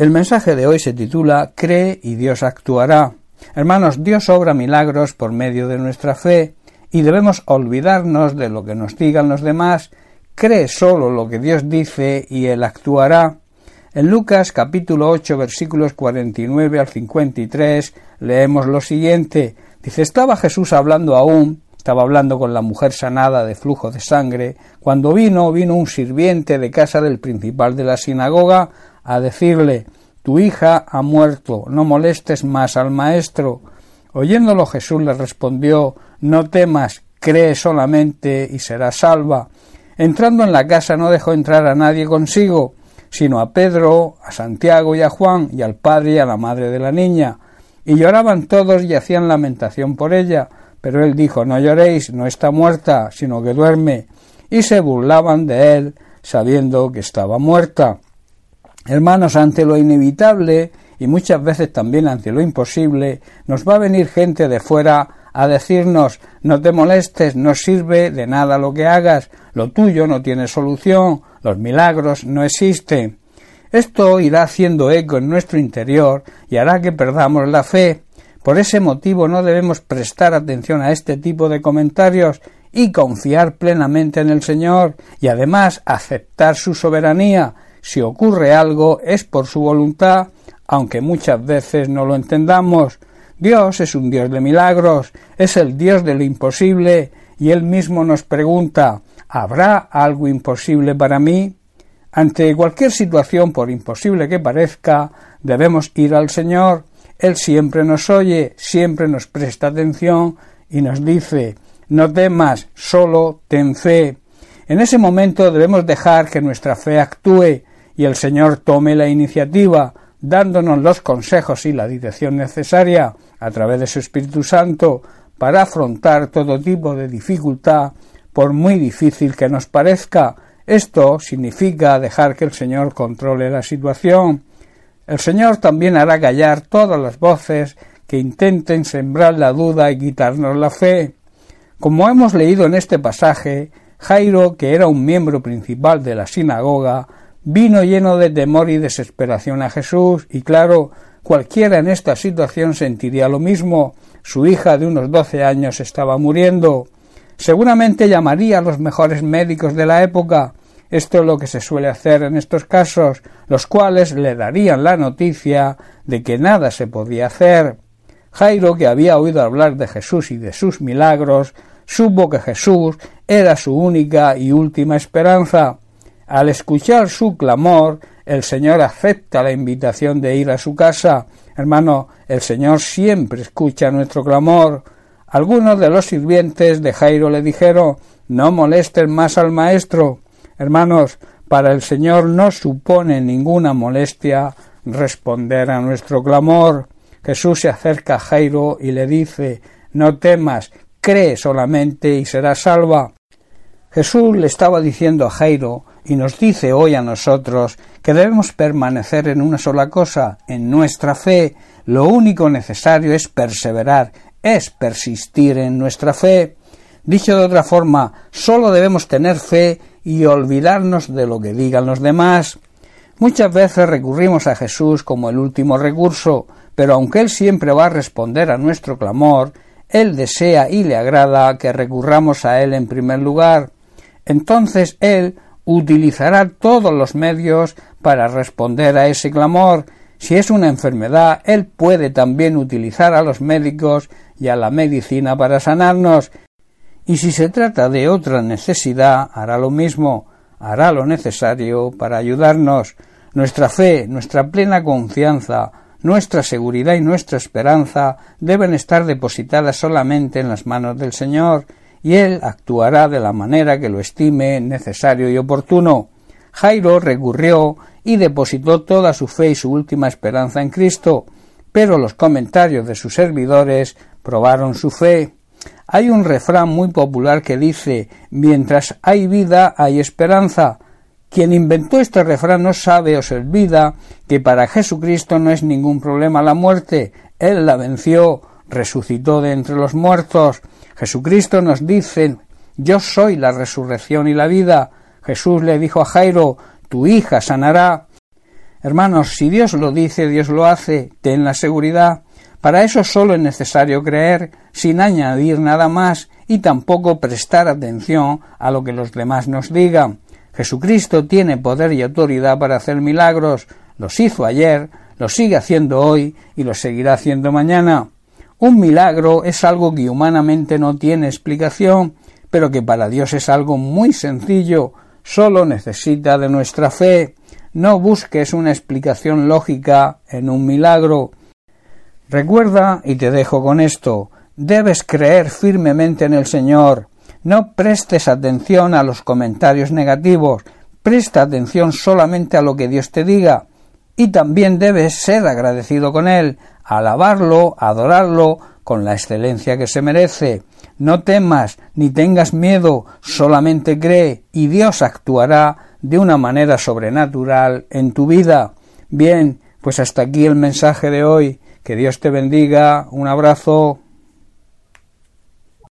El mensaje de hoy se titula Cree y Dios actuará. Hermanos, Dios obra milagros por medio de nuestra fe y debemos olvidarnos de lo que nos digan los demás. Cree solo lo que Dios dice y Él actuará. En Lucas capítulo 8 versículos 49 al 53 leemos lo siguiente. Dice, estaba Jesús hablando aún, estaba hablando con la mujer sanada de flujo de sangre, cuando vino, vino un sirviente de casa del principal de la sinagoga a decirle Tu hija ha muerto, no molestes más al maestro. Oyéndolo Jesús le respondió No temas, cree solamente y serás salva. Entrando en la casa no dejó entrar a nadie consigo, sino a Pedro, a Santiago y a Juan, y al padre y a la madre de la niña. Y lloraban todos y hacían lamentación por ella. Pero él dijo No lloréis, no está muerta, sino que duerme. Y se burlaban de él, sabiendo que estaba muerta. Hermanos, ante lo inevitable y muchas veces también ante lo imposible, nos va a venir gente de fuera a decirnos no te molestes, no sirve de nada lo que hagas, lo tuyo no tiene solución, los milagros no existen. Esto irá haciendo eco en nuestro interior y hará que perdamos la fe. Por ese motivo no debemos prestar atención a este tipo de comentarios y confiar plenamente en el Señor y además aceptar su soberanía si ocurre algo es por su voluntad, aunque muchas veces no lo entendamos. Dios es un Dios de milagros, es el Dios de lo imposible, y Él mismo nos pregunta ¿Habrá algo imposible para mí? Ante cualquier situación, por imposible que parezca, debemos ir al Señor. Él siempre nos oye, siempre nos presta atención y nos dice No temas, solo ten fe. En ese momento debemos dejar que nuestra fe actúe, y el Señor tome la iniciativa, dándonos los consejos y la dirección necesaria a través de su Espíritu Santo para afrontar todo tipo de dificultad, por muy difícil que nos parezca. Esto significa dejar que el Señor controle la situación. El Señor también hará callar todas las voces que intenten sembrar la duda y quitarnos la fe. Como hemos leído en este pasaje, Jairo, que era un miembro principal de la sinagoga, vino lleno de temor y desesperación a Jesús, y claro, cualquiera en esta situación sentiría lo mismo. Su hija de unos doce años estaba muriendo. Seguramente llamaría a los mejores médicos de la época. Esto es lo que se suele hacer en estos casos, los cuales le darían la noticia de que nada se podía hacer. Jairo, que había oído hablar de Jesús y de sus milagros, supo que Jesús era su única y última esperanza. Al escuchar su clamor, el Señor acepta la invitación de ir a su casa. Hermano, el Señor siempre escucha nuestro clamor. Algunos de los sirvientes de Jairo le dijeron No molesten más al maestro. Hermanos, para el Señor no supone ninguna molestia responder a nuestro clamor. Jesús se acerca a Jairo y le dice No temas, cree solamente y serás salva. Jesús le estaba diciendo a Jairo y nos dice hoy a nosotros que debemos permanecer en una sola cosa, en nuestra fe. Lo único necesario es perseverar, es persistir en nuestra fe. Dicho de otra forma, solo debemos tener fe y olvidarnos de lo que digan los demás. Muchas veces recurrimos a Jesús como el último recurso, pero aunque Él siempre va a responder a nuestro clamor, Él desea y le agrada que recurramos a Él en primer lugar. Entonces Él utilizará todos los medios para responder a ese clamor. Si es una enfermedad, Él puede también utilizar a los médicos y a la medicina para sanarnos. Y si se trata de otra necesidad, hará lo mismo, hará lo necesario para ayudarnos. Nuestra fe, nuestra plena confianza, nuestra seguridad y nuestra esperanza deben estar depositadas solamente en las manos del Señor, y él actuará de la manera que lo estime necesario y oportuno. Jairo recurrió y depositó toda su fe y su última esperanza en Cristo, pero los comentarios de sus servidores probaron su fe. Hay un refrán muy popular que dice mientras hay vida hay esperanza. Quien inventó este refrán no sabe o se olvida que para Jesucristo no es ningún problema la muerte. Él la venció, resucitó de entre los muertos, Jesucristo nos dice Yo soy la resurrección y la vida. Jesús le dijo a Jairo Tu hija sanará. Hermanos, si Dios lo dice, Dios lo hace, ten la seguridad. Para eso solo es necesario creer, sin añadir nada más, y tampoco prestar atención a lo que los demás nos digan. Jesucristo tiene poder y autoridad para hacer milagros, los hizo ayer, los sigue haciendo hoy y los seguirá haciendo mañana. Un milagro es algo que humanamente no tiene explicación, pero que para Dios es algo muy sencillo, solo necesita de nuestra fe. No busques una explicación lógica en un milagro. Recuerda, y te dejo con esto, debes creer firmemente en el Señor. No prestes atención a los comentarios negativos, presta atención solamente a lo que Dios te diga. Y también debes ser agradecido con Él, alabarlo, adorarlo, con la excelencia que se merece. No temas ni tengas miedo, solamente cree y Dios actuará de una manera sobrenatural en tu vida. Bien, pues hasta aquí el mensaje de hoy. Que Dios te bendiga. Un abrazo.